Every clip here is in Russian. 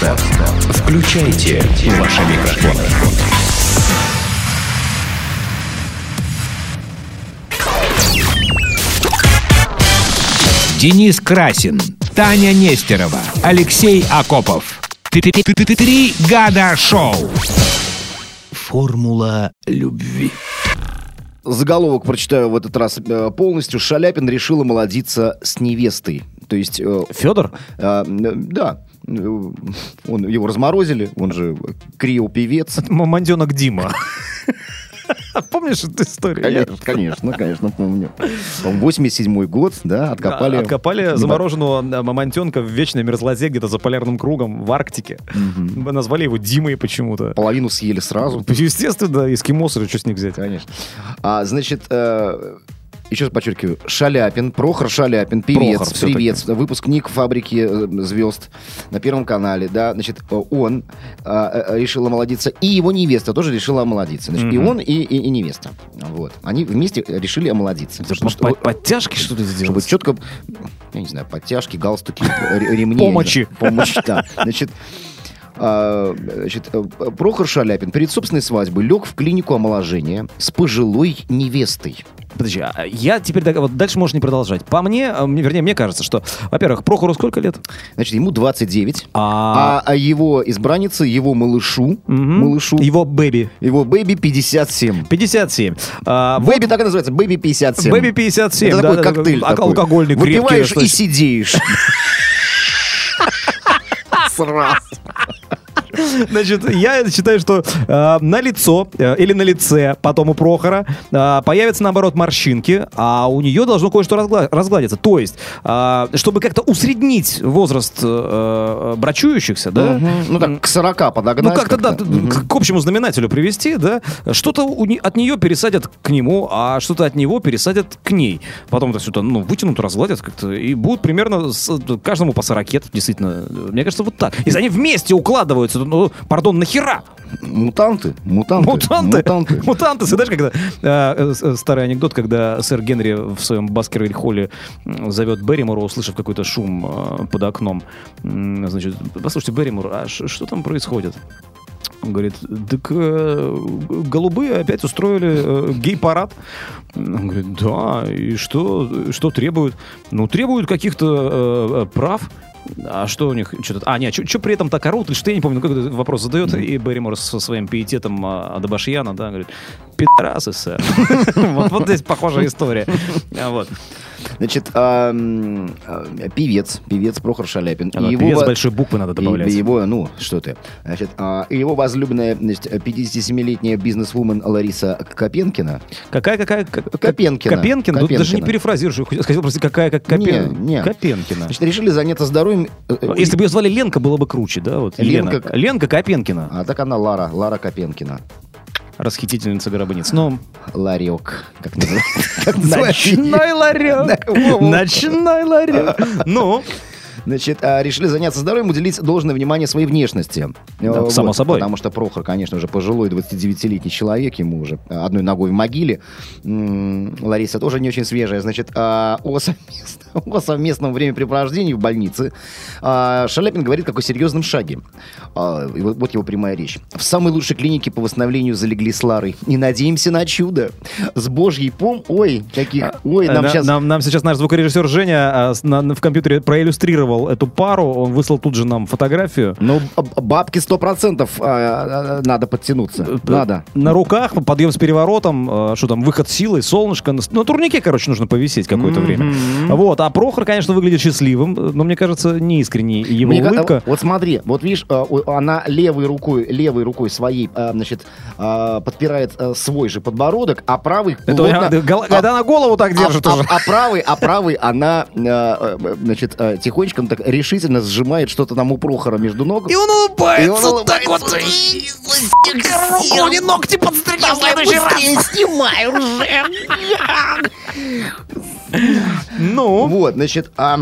Включайте ваши микрофоны. Денис Красин, Таня Нестерова, Алексей Акопов. Три года шоу. Формула любви. Заголовок прочитаю в этот раз э, полностью. Шаляпин решил омолодиться с невестой. То есть... э, Федор? э, да. Он, его разморозили, он же криопевец. Мамонтенок Дима. Помнишь эту историю? Конечно, конечно, конечно, помню. По-моему, 87 год, да, откопали... А, Откопали Да. замороженного мамонтенка в вечной мерзлоте где-то за полярным кругом в Арктике. Мы Назвали его Димой почему-то. Половину съели сразу. Естественно, эскимосы, что с них взять? Конечно. А, значит, э, еще раз подчеркиваю, Шаляпин, Прохор Шаляпин, певец, Прохор привет, выпускник фабрики э, звезд на Первом канале, да, значит, э, он э, э, решил омолодиться, и его невеста тоже решила омолодиться. Значит, и он, и, и- и невеста. Вот. Они вместе решили омолодиться. Ж что- под- подтяжки что-то чтобы сделать? четко, я не знаю, подтяжки, галстуки, ремни. Помощи. Помощь, да. Значит, а, значит, э, Прохор Шаляпин перед собственной свадьбой лег в клинику омоложения с пожилой невестой. Подожди, а я теперь так- вот дальше можешь не продолжать. По мне, а, мне- вернее, мне кажется, что, во-первых, Прохору сколько лет? Значит, ему 29, А, а, а его избраннице, его малышу, мгм. малышу, его baby. его baby 57. 57. А, Baby так и называется, baby 57. Baby 57. Это да, такой да, коктейль такой. Алкогольный, Выпиваешь крепкий. и сидеешь. Сразу. Значит, я считаю, что э, на лицо э, или на лице потом у Прохора э, появятся, наоборот, морщинки, а у нее должно кое-что разгла- разгладиться. То есть, э, чтобы как-то усреднить возраст э, э, брачующихся, да, Мгм. Ну так, к 40 подогнать. ну, как-то, да, Мгм. к, к общему знаменателю привести, да, что-то не- от нее пересадят к нему, а что-то от него пересадят к ней. Потом это все-то, ну, вытянут, разгладят как-то, и будут примерно с- каждому по 40, действительно. Мне кажется, вот так. Если они вместе укладываются, то, ну, пардон, нахера? Мутанты, мутанты. Мутанты. Мутанты. Мутанты. Ты знаешь, когда э, э, старый анекдот, когда сэр Генри в своем Баскервиль-холле зовет Берримора, услышав какой-то шум э, под окном. Значит, послушайте, Берримор, а что там происходит? Он говорит, так э, голубые опять устроили э, гей-парад. Он говорит, да, и что, что требуют? Ну, требуют каких-то э, э, прав. А что у них? Что-то... А, нет, что при этом так орут? Что, я не помню, как этот вопрос задает, и Берримор со своим пиететом а, Адабашьяна, да, говорит, пидорасы, сэр. Вот здесь похожая история. А, Вот. Значит, а, а, певец, певец Прохор Шаляпин. А, И Певец большой буквы надо добавлять. его, ну, что ты. Значит, а, его возлюбленная, значит, 57-летняя бизнесвумен Лариса Копенкина. Какая, какая? как- Копенкина. Копенкина? Тут даже не Копенкина. перефразируешь. Сказал просто, какая, как Копен... Не, не. Копенкина. Значит, решили заняться здоровьем. э, э, Если бы ее звали Ленка, было бы круче, да? Вот Елена. Ленка- Ленка Копенкина. А так она Лара, Лара Копенкина. Расхитительница гробниц. Ну, Ларек. Как называется? Ночной ларек. Ночной ларек. Ну, Значит, а, решили заняться здоровьем, уделить должное внимание своей внешности. Да, Э, само собой. Потому что Прохор, конечно же, пожилой 29-летний человек, ему уже одной ногой в могиле. Лариса тоже не очень свежая. Значит, а, о, совместном, о совместном времяпрепровождении в больнице а, Шаляпин говорит как о серьезном шаге. А, вот, его прямая речь. В самой лучшей клинике по восстановлению залегли с Ларой. И надеемся на чудо. С божьей пом... Ой, каких... Ой, нам Э, на- сейчас... нам, нам сейчас наш звукорежиссер Женя на- в компьютере проиллюстрировал эту пару. Он выслал тут же нам фотографию. Ну, бабки сто процентов а, надо подтянуться. Надо. На руках, подъем с переворотом, э, что там, выход силой, солнышко. На, на турнике, короче, нужно повисеть какое-то время. Вот. А Прохор, конечно, выглядит счастливым, но мне кажется, неискренней его Мне ка- улыбка. Вот смотри, вот видишь, а, у- она левой рукой, левой рукой своей, а, значит, а, подпирает а, свой же подбородок, а правый Это, плотно- гол- а- она голову так а, держит а- уже. а правый, а правый она, а, а, значит, а, тихонечко так решительно сжимает что-то там у Прохора между ног. И он И улыбается он так вот. улыбается. и- Руку не ногти подстригли в следующий раз. снимай уже. Ну, Вот, значит, а,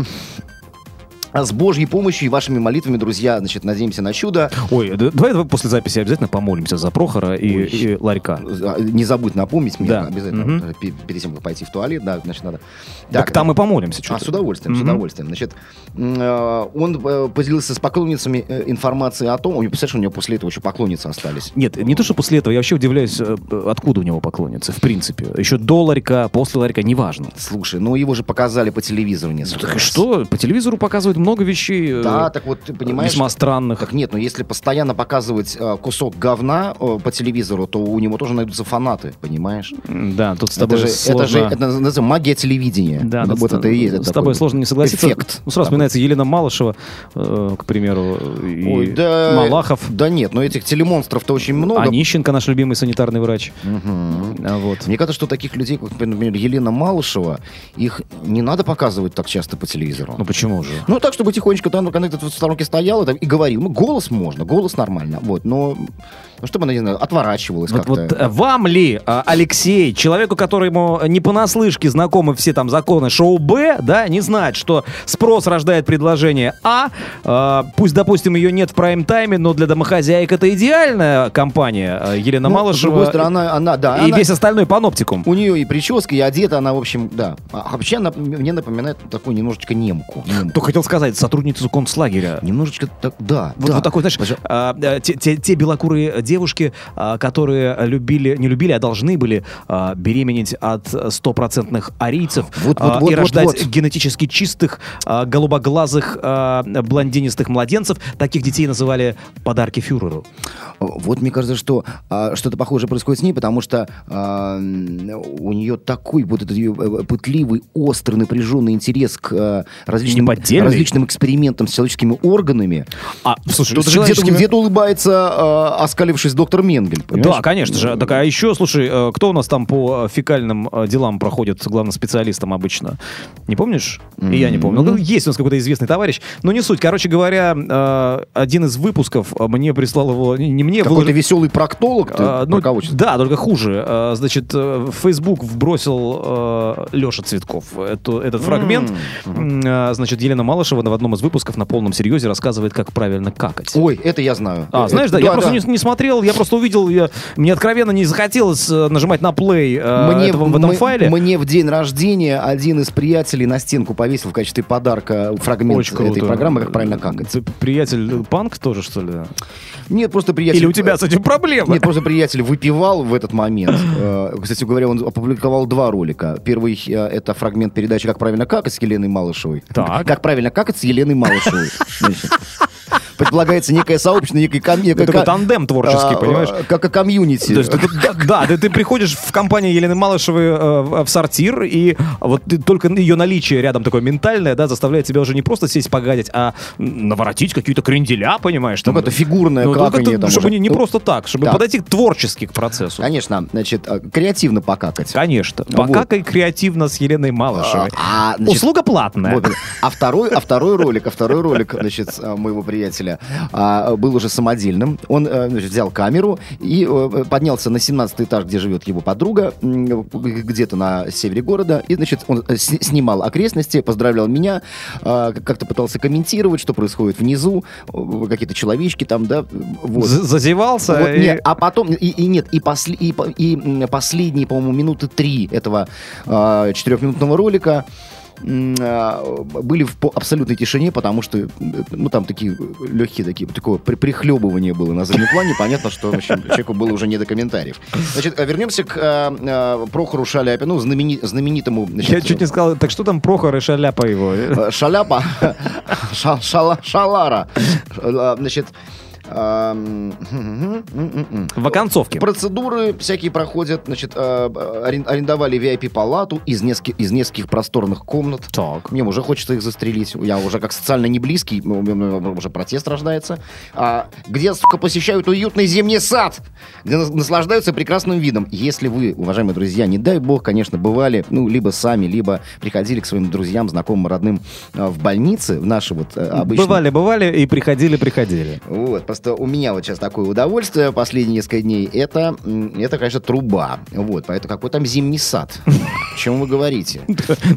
с Божьей помощью и вашими молитвами, друзья, значит, надеемся на чудо. Ой, да- давай, давай после записи обязательно помолимся за Прохора и, Ой. и Ларька. А, Не забудь напомнить мне Да. обязательно, пе- перед тем, как пойти в туалет, да, значит, надо. Так, там и помолимся. А, с удовольствием, с Мгм. удовольствием. Значит, э, он э, поделился с поклонницами э, информацией о том, у него, представляешь, у него после этого еще поклонницы остались. Нет, не то, что после этого. Я вообще удивляюсь, откуда у него поклонницы, в принципе. Еще до Ларька, после Ларька, неважно. Слушай, ну его же показали по телевизору Ну, несколько так и раз. что? По телевизору показывают много вещей. э, Да, так вот, ты понимаешь... Весьма странных. Так нет, но если постоянно показывать э, кусок говна э, по телевизору, то у него тоже найдутся фанаты, понимаешь? Да, тут с Это тобой же, сложно... это же это называется магия телевидения. Да, Ну, вот с- это и есть. С это тобой сложно не согласиться. Эффект. Ну, сразу вспоминается Елена Малышева, э, к примеру, и Ой, да, Малахов, Да нет, но этих телемонстров-то очень много. Онищенко, наш любимый санитарный врач. А вот. Мне кажется, что таких людей, как, например, Елена Малышева, их не надо показывать так часто по телевизору. Ну почему же? Ну, так, чтобы тихонечко там, ты в сторонке стояла там, и говорил. Ну, голос можно, голос нормально. Вот, но, ну, чтобы она, не знаю, отворачивалась Вот, как-то. вот э, вам ли, а, Алексей, человеку, которому не понаслышке знакомы все там законы шоу Б, да, не знать, что спрос рождает предложение А, а, пусть, допустим, ее нет в прайм-тайме, но для домохозяек это идеальная компания э, Елена Ну, Малышева С другой стороны, она, она да, и она- весь остальной паноптикум. у нее и прическа, и одета она, в общем, да. А вообще она мне напоминает такую немножечко немку. немку. Только хотел сказать, сотрудницу концлагеря. Немножечко так, да, Вот, да. вот такой, знаешь, Подожди, а, а, те, те- те белокурые девушки, а, которые любили, не любили, а должны были а, беременеть от стопроцентных арийцев Вот, вот, а, вот, и вот, рождать вот. генетически чистых, а, голубоглазых, а, блондинистых младенцев. Таких детей называли подарки фюреру. Вот мне кажется, что а, что-то похожее происходит с ней, потому что а, у нее такой вот этот ее э, пытливый, острый, напряженный интерес к а, различным, Неподдельный. Различным экспериментам с человеческими органами. А, слушай, Тут же где-то, человеческими- где-то улыбается, а, оскалившись доктор Менгель. понимаешь? Да, конечно же. Так, а еще, слушай, э, кто у нас там по э, фекальным э, делам проходит главным специалистом обычно? Не помнишь? И я не помню. Ну, есть у нас какой-то известный товарищ. Но не суть. Короче говоря, э, один из выпусков э, мне прислал его... Не не мне, Какой-то выложил- веселый проктолог ты А, ну, да, только хуже. А, Значит, э, в Facebook вбросил э, Леша Цветков эту- этот фрагмент. М, а, Значит, Елена Малышева в одном из выпусков на полном серьезе рассказывает, как правильно какать. Ой, это я знаю. А, знаешь, да, я просто Не, не смотрел, я просто увидел, я, мне откровенно не захотелось э, нажимать на плей э, Мне, этого- в этом мы- файле. мне в день рождения один из приятелей на стенку повесил в качестве подарка фрагмент Очень круто. этой программы, как правильно какать. Ты приятель э, панк тоже, что ли? Нет, просто приятель... Или у тебя с этим проблемы? Нет, просто приятель выпивал в этот момент. Кстати говоря, он опубликовал два ролика. Первый это фрагмент передачи «Как правильно какать» с Еленой Малышевой. Так. «Как правильно какать» с Еленой Малышевой. Предполагается некое сообщество, некое ком- некое такой ко- тандем творческий, а, понимаешь? Как и комьюнити. Да, да, ты, приходишь в компанию Елены Малышевой э, в, сортир, и вот только ее наличие рядом такое ментальное, да, заставляет тебя уже не просто сесть погадить, а наворотить какие-то кренделя, понимаешь? Ну, это фигурное ну, там чтобы не, не просто так, чтобы да. подойти творчески к процессу. Конечно, значит, э, креативно покакать. Конечно. Вот. Покакай креативно с Еленой Малышевой. А, значит, Услуга платная. Вот. А второй, а второй ролик, а второй ролик, значит, а, моего приятеля а, был уже самодельным. Он э, значит, взял камеру и э, поднялся на 17 этаж, где живет его подруга, где-то на севере города. И, значит, он э, снимал окрестности, поздравлял меня, а, как-то пытался комментировать, что происходит внизу, какие-то человечки там, да, вот. Зазевался. Вот, и- нет, а потом, и, и нет, и, после, и, и, последние, по-моему, минуты три этого а, четырехминутного ролика были в абсолютной тишине, потому что, э, ну, там такие легкие такие, такое при- прихлебывание было на заднем плане. Понятно, что, в общем, человеку было уже не до комментариев. Значит, а вернемся к а, а, Прохору Шаляпину, знамени- знаменитому... значит, Я чуть не сказал, так что там Прохор и Шаляпа его? Э, Шаляпа. Ша- шала- Шалара. Э, Значит... В оконцовке. Процедуры всякие проходят, значит, арен- арендовали VIP-палату из, нескольких из нескольких просторных комнат. Так. Мне уже хочется их застрелить. Я уже как социально не близкий, у меня уже протест рождается. А, где, сука, посещают уютный зимний сад, где нас- наслаждаются прекрасным видом. Если вы, уважаемые друзья, не дай бог, конечно, бывали, ну, либо сами, либо приходили к своим друзьям, знакомым, родным а, в больнице, в наши вот э, обычные... Бывали, бывали и приходили, приходили. Вот, просто у меня вот сейчас такое удовольствие последние несколько дней, это, это конечно, труба. Вот, поэтому какой там зимний сад? О чем вы говорите?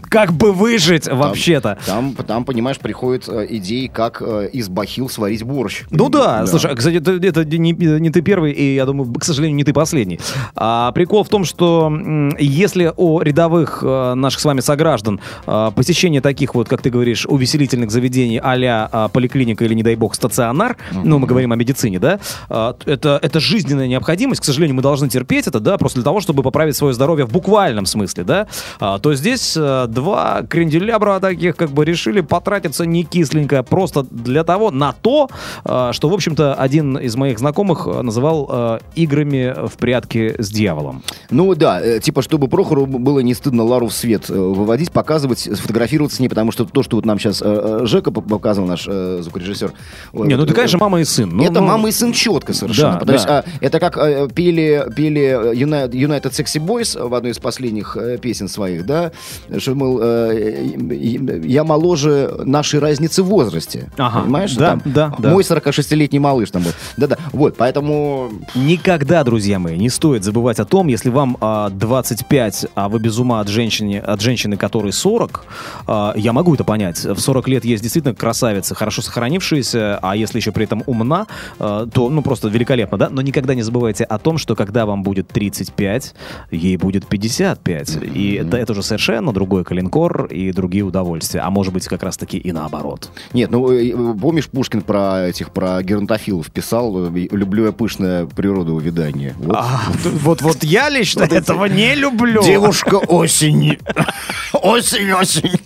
Как бы выжить вообще-то? Там, там, понимаешь, приходят э, идеи, как э, из бахил сварить борщ. Ну да, слушай, а, кстати, это, не, не ты первый, и я думаю, к сожалению, не ты последний. А, прикол в том, что если у рядовых э, наших с вами сограждан посещение таких вот, как ты говоришь, увеселительных заведений а-ля поликлиника или, не дай бог, стационар, ну, мы говорим о медицине, да, а, это, это жизненная необходимость, к сожалению, мы должны терпеть это, да, просто для того, чтобы поправить свое здоровье в буквальном смысле, да, а, то здесь э, два кренделябра таких как бы решили потратиться не кисленько, просто для того, на то, э, что, в общем-то, один из моих знакомых э, называл играми в прятки с дьяволом. Ну да, типа, чтобы Прохору было не стыдно Лару в свет выводить, показывать, сфотографироваться с ней, потому что то, что вот нам сейчас Жека показывал, наш звукорежиссер. Не, ну э, конечно, мама и сын. Ну, это ну, мама и сын четко совершенно. Да, что, да. а, это как э, пели, пели э, United, Sexy Boys в одной из последних э, песен своих, да, что, мол, э, э, я моложе нашей разницы в возрасте. Ага, Понимаешь? да, Там да, да. Мой 46-летний малыш там был. Да-да. Вот, поэтому... Никогда, друзья мои, не стоит забывать о том, если вам а, 25, а вы без ума от женщины, от женщины, которой 40, а, я могу это понять. В 40 лет есть действительно красавица, хорошо сохранившаяся, а если еще при этом умна, а, то, ну, просто великолепно, да? Но никогда не забывайте о том, что когда вам будет 35, ей будет 55. И это, это уже совершенно другой калинкор и другие удовольствия. А может быть, как раз-таки и наоборот. Нет, ну, э, помнишь, Пушкин про этих, про геронтофилов писал, э, люблю я пышное природоувядание. Вот. А, вот, вот я лично этого не люблю. Девушка осень. Осень, осень.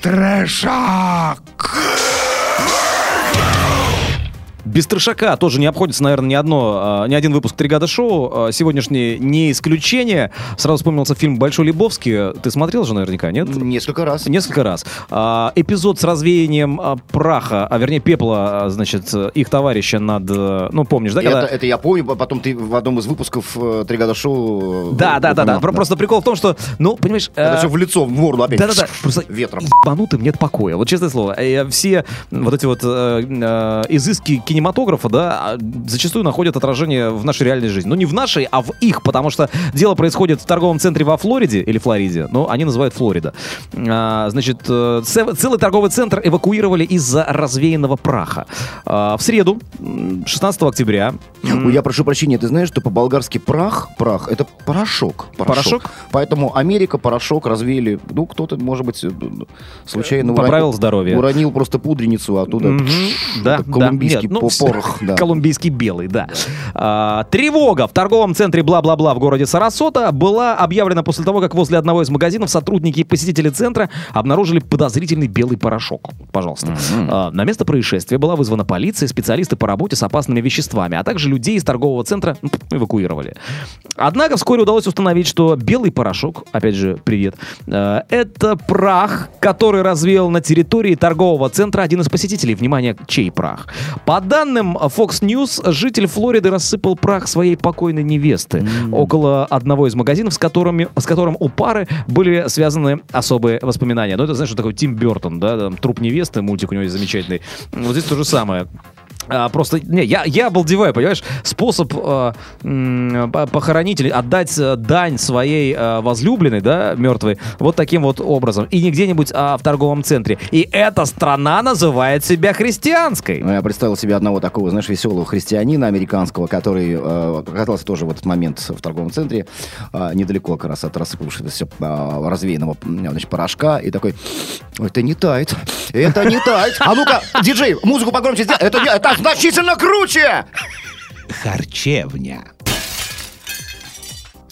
Трэшак! Без трешака тоже не обходится, наверное, ни одно, а, ни один выпуск «Тригада шоу». А, Сегодняшний не исключение. Сразу вспомнился фильм «Большой Лебовский». Ты смотрел же наверняка, нет? Несколько раз. Несколько раз. А, эпизод с развеянием праха, а вернее пепла, значит, их товарища над... э, Ну, помнишь, да? Это, когда- это я помню, потом ты в одном из выпусков э, «Три года шоу» э, Да, да, да, да. Просто прикол в том, что, ну, понимаешь... Это все в лицо, в морду опять. Да-да-да, просто Ветром. ебанутым нет покоя. Вот честное слово, все вот эти вот изыски кинематографа, да, а, зачастую находят отражение в нашей реальной жизни. Ну, не в нашей, а в их, потому что дело происходит в торговом центре во Флориде, или Флориде, но они называют Флорида. А, значит, э, це- целый торговый центр эвакуировали из-за развеянного праха. А, в среду, м, 16 октября, Я прошу прощения, ты знаешь, что по-болгарски прах, прах, это порошок. Порошок? Поэтому Америка порошок развеяли. Ну, кто-то, может быть, случайно Поправил уронил- здоровье. Уронил просто пудреницу, а оттуда Мгм, да, да. колумбийский Нет, ну, всё- порох. да. Колумбийский белый, да. А, тревога в торговом центре бла-бла-бла в городе Сарасота была объявлена после того, как возле одного из магазинов сотрудники и посетители центра обнаружили подозрительный белый порошок. Пожалуйста. А, на место происшествия была вызвана полиция, специалисты по работе с опасными веществами, а также людей из торгового центра ну, эвакуировали. Однако вскоре удалось установить, что белый порошок, опять же, привет, э, это прах, который развеял на территории торгового центра один из посетителей. Внимание, чей прах? По данным Fox News, житель Флориды рассыпал прах своей покойной невесты около одного из магазинов, с, которыми, с которым у пары были связаны особые воспоминания. Ну, это, знаешь, что такое Тим Бертон, да, там, труп невесты, мультик у него есть замечательный. Вот здесь то же самое. А, просто, не, я, я обалдеваю, понимаешь, способ э, похоронить или отдать э, дань своей э, возлюбленной, да, мертвой, вот таким вот образом. И не где-нибудь, а в торговом центре. И эта страна называет себя христианской. Ну, Я представил себе одного такого, знаешь, веселого христианина американского, который э, оказался тоже в этот момент в торговом центре, э, недалеко как раз от рассыпавшегося э, развеянного значит, порошка, и такой, это не тает, это не тает. А ну-ка, диджей, музыку погромче сделай, это, это значительно круче! Харчевня.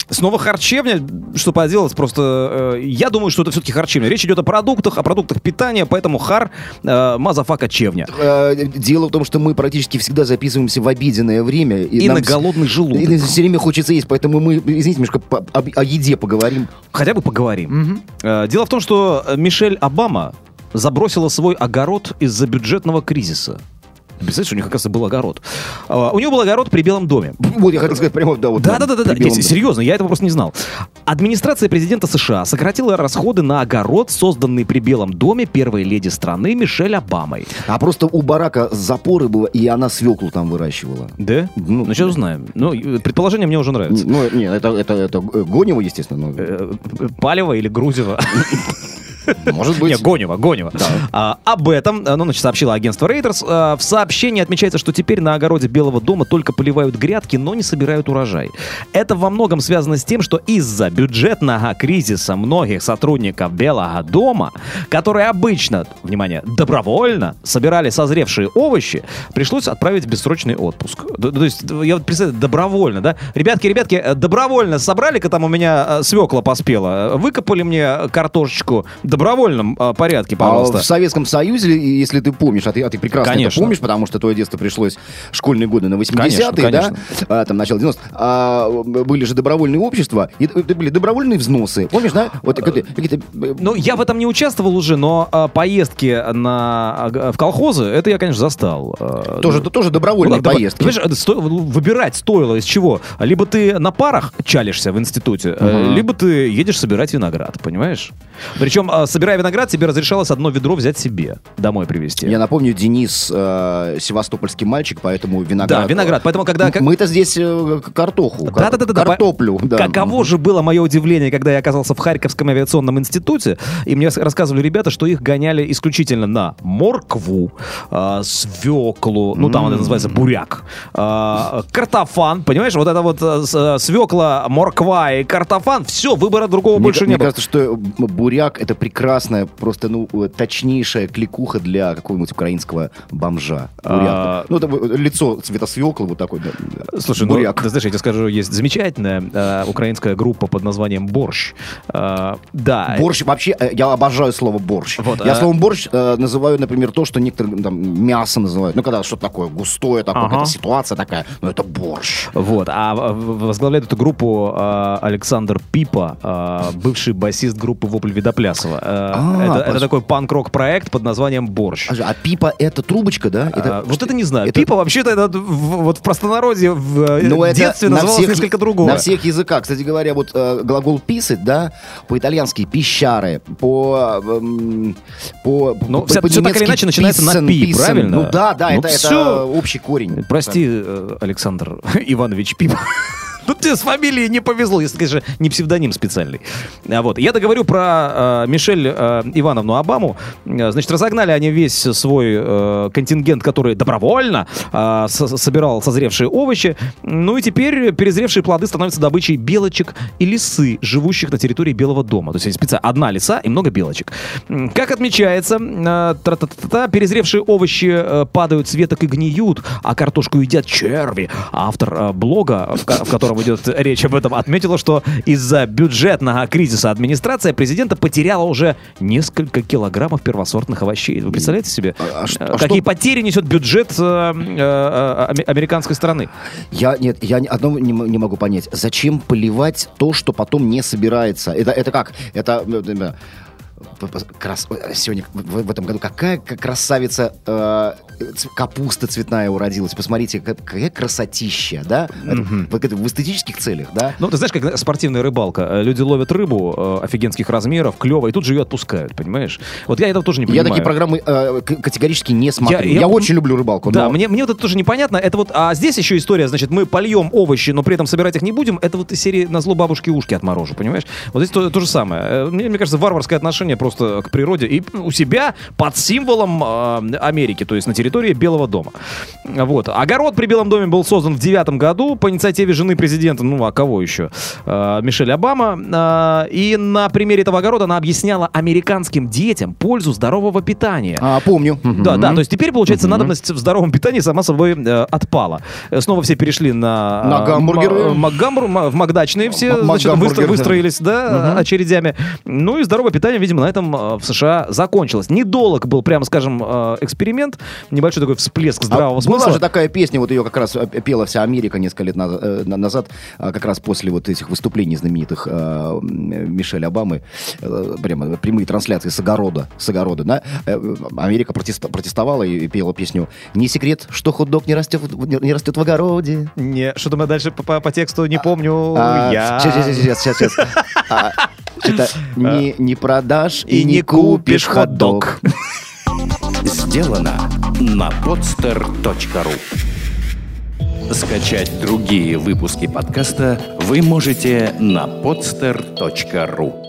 Снова харчевня, что поделать, просто э, я думаю, что это все-таки харчевня. Речь идет о продуктах, о продуктах питания, поэтому хар, э, motherfucka, чевня. Э, Дело в том, что мы практически всегда записываемся в обеденное время. И нам на голодный желудок. И все время хочется есть, поэтому мы, извините, немножко по- об- о еде поговорим. Хотя бы поговорим. Э, Дело в том, что Мишель Обама забросила свой огород из-за бюджетного кризиса. Представляешь, у них, оказывается, был огород. А, У него был огород при Белом доме. Вот я хотел сказать прямо, да, вот. Да, да, да, да, Нет, серьезно, я этого просто не знал. Администрация президента США сократила расходы на огород, созданный при Белом доме первой леди страны Мишель Обамой. А просто у барака запоры было, и она свеклу там выращивала. Да? Ну, Ну, сейчас узнаем. Ну, предположение мне уже нравится. Ну, нет, это, это, это Гонева, естественно. но- Э, Палево или Грузева? Может быть. Не, Гонева, Гонева. Да. А, об этом, э, ну, значит, сообщило агентство Reuters. А, в сообщении отмечается, что теперь на огороде Белого дома только поливают грядки, но не собирают урожай. Это во многом связано с тем, что из-за бюджетного кризиса многих сотрудников Белого дома, которые обычно, внимание, добровольно собирали созревшие овощи, пришлось отправить в бессрочный отпуск. Д- То есть, я вот представляю, добровольно, да? Ребятки, ребятки, э, добровольно собрали-ка там у меня свекла поспела, выкопали мне картошечку добровольном э, порядке, пожалуйста. А в Советском Союзе, если ты помнишь, а ты, а ты прекрасно Конечно. это помнишь, потому что твое детство пришлось школьные годы на 80-е, Конечно, да, конечно. а, там, начало 90-х, а, были же добровольные общества, и были добровольные взносы, помнишь, да? Вот какие-то- какие-то, э, Ну, я в этом не участвовал уже, но э, поездки на, в колхозы, это я, конечно, застал. Тоже, тоже добровольные Ну, да, поездки. Понимаешь, сто- выбирать стоило из чего? Либо ты на парах чалишься в институте, Мгм. либо ты едешь собирать виноград, понимаешь? Причем, э, собирая виноград, тебе разрешалось одно ведро взять себе, домой привезти. Я напомню, Денис э, севастопольский мальчик, поэтому виноград. Да, виноград. Поэтому, когда... как- Мы-то здесь э, картоху, кар- Да-да-да-да, картоплю. да. Каково же было мое удивление, когда я оказался в Харьковском авиационном институте, и мне рассказывали ребята, что их гоняли исключительно на моркву, а, свеклу, ну там это называется буряк, а, картофан, понимаешь, вот это вот с- а, свекла, морква и картофан, все, выбора другого Мне, больше не мне было. кажется, что э, буряк это прекрасная, просто ну э, точнейшая кликуха для какого-нибудь украинского бомжа. А. Ну, это э, лицо цвета свеклы, вот такой. да. Слушай, ну, буряк. ты знаешь, я тебе скажу, есть замечательная э, украинская группа под названием «Борщ». Э, да. Борщ вообще, э, я обожаю слово борщ. Вот, я а- словом борщ э, называю, например, то, что некоторые там мясо называют. Ну, когда что-то такое густое, такое, Ага. ситуация такая, ну, это борщ. Вот, а возглавляет эту группу э, Александр Пипа, э, бывший басист группы Вопль Видоплясова. Э, А, это, это такой панк-рок проект под названием Борщ. А, а пипа это трубочка, да? А, вот это не знаю. это- Пипа вообще-то это вот в простонародье в э, Ну, это детстве на называлось всех- несколько другого. На всех языках. Кстати говоря, вот э, глагол писать, да, по-итальянски пищары, по... эм, по, Ну, по- вся- всё так или иначе начинается на «пи», правильно? Ну да, да, Ну, это, это общий корень. Прости, Александр Иванович Пип. Ну, тебе с фамилией не повезло, если, конечно, не псевдоним специальный. А Вот. Я договорю про э, Мишель э, Ивановну Обаму. Э, Значит, разогнали они весь свой э, контингент, который добровольно э, со- собирал созревшие овощи. Ну и теперь перезревшие плоды становятся добычей белочек и лисы, живущих на территории Белого дома. То есть специально одна лиса и много белочек. Как отмечается, э, перезревшие овощи э, падают с веток и гниют, а картошку едят черви. Автор э, блога, в, в котором идет речь об этом, отметила, что из-за бюджетного кризиса администрация президента потеряла уже несколько килограммов первосортных овощей. Вы представляете себе, А- а э, а какие что- потери несет бюджет э, э, э, аме- американской страны? Я, нет, я одного не, не могу понять. Зачем поливать то, что потом не собирается? Это, это как? Это... крас- Сегодня в, в этом году какая красавица э, капуста цветная уродилась. Посмотрите, как- какая красотища, да? Это в, это в эстетических целях, да? Ну, ты знаешь, как спортивная рыбалка. Э, Люди ловят рыбу э, офигенских размеров, клево, и тут же ее отпускают, понимаешь? Вот я этого тоже не Я понимаю. такие программы э, категорически не смотрю. Я- Я, я- очень люблю рыбалку. Да, но- мне, мне вот это тоже непонятно. Это вот, а здесь еще история, значит, мы польем овощи, но при этом собирать их не будем. Это вот из серии на зло бабушки ушки отморожу, понимаешь? Вот здесь то, то же самое. Э, Мне, мне кажется, варварское отношение просто к природе и у себя под символом э, Америки, то есть на территории Белого дома. Вот. Огород при Белом доме был создан в девятом году по инициативе жены президента, ну а кого еще? Э, Мишель Обама. Э, и на примере этого огорода она объясняла американским детям пользу здорового питания. А, помню. Да, да, то есть теперь, получается, надобность в здоровом питании сама собой э, отпала. Э, Снова все перешли на... На э, гамбургеры. м- макгамбур- ма- в Макдачные все, значит, выстроились, да, очередями. Ну и здоровое питание, видимо, на этом э, в США закончилось. Недолг был, прямо скажем, э, эксперимент. небольшой такой всплеск А здравого была смысла. же такая песня, вот ее как раз э, пела вся Америка несколько лет назад, э, на- назад, а, как раз после вот этих выступлений знаменитых Мишель Обамы, э, прямо прямые трансляции с огорода, с огорода, да? Америка протест- протестовала и пела песню «Не секрет, что хот-дог не растет, в- не растет в огороде». Не, что-то мы дальше по, по- по тексту не помню. А, я... Сейчас, сейчас, сейчас, сейчас. сейчас. А, не, не продашь и, И не купишь хот-дог. Сделано на podster.ru Скачать другие выпуски подкаста вы можете на podster.ru